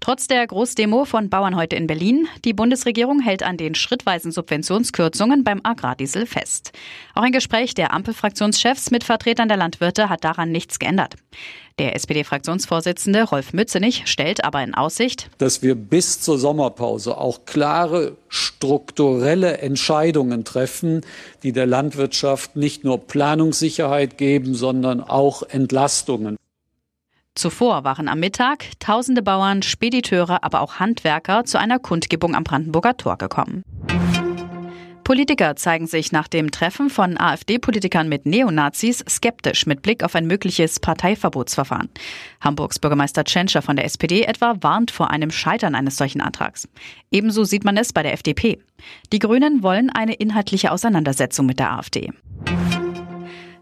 Trotz der Großdemo von Bauern heute in Berlin, die Bundesregierung hält an den schrittweisen Subventionskürzungen beim Agrardiesel fest. Auch ein Gespräch der Ampelfraktionschefs mit Vertretern der Landwirte hat daran nichts geändert. Der SPD-Fraktionsvorsitzende Rolf Mützenich stellt aber in Aussicht, dass wir bis zur Sommerpause auch klare strukturelle Entscheidungen treffen, die der Landwirtschaft nicht nur Planungssicherheit geben, sondern auch Entlastungen. Zuvor waren am Mittag tausende Bauern, Spediteure, aber auch Handwerker zu einer Kundgebung am Brandenburger Tor gekommen. Politiker zeigen sich nach dem Treffen von AfD-Politikern mit Neonazis skeptisch mit Blick auf ein mögliches Parteiverbotsverfahren. Hamburgs Bürgermeister Tschentscher von der SPD etwa warnt vor einem Scheitern eines solchen Antrags. Ebenso sieht man es bei der FDP. Die Grünen wollen eine inhaltliche Auseinandersetzung mit der AfD.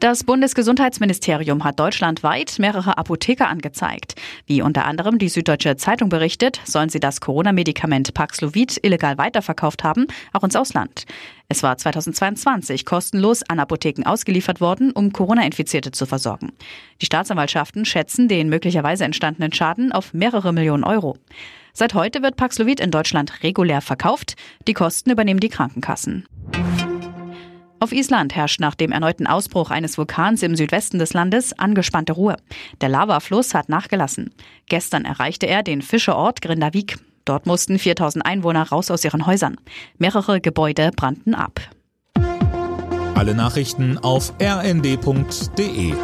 Das Bundesgesundheitsministerium hat deutschlandweit mehrere Apotheker angezeigt. Wie unter anderem die Süddeutsche Zeitung berichtet, sollen sie das Corona-Medikament Paxlovid illegal weiterverkauft haben, auch ins Ausland. Es war 2022 kostenlos an Apotheken ausgeliefert worden, um Corona-Infizierte zu versorgen. Die Staatsanwaltschaften schätzen den möglicherweise entstandenen Schaden auf mehrere Millionen Euro. Seit heute wird Paxlovid in Deutschland regulär verkauft. Die Kosten übernehmen die Krankenkassen. Auf Island herrscht nach dem erneuten Ausbruch eines Vulkans im Südwesten des Landes angespannte Ruhe. Der Lavafluss hat nachgelassen. Gestern erreichte er den Fischerort Grindavik. Dort mussten 4000 Einwohner raus aus ihren Häusern. Mehrere Gebäude brannten ab. Alle Nachrichten auf rnd.de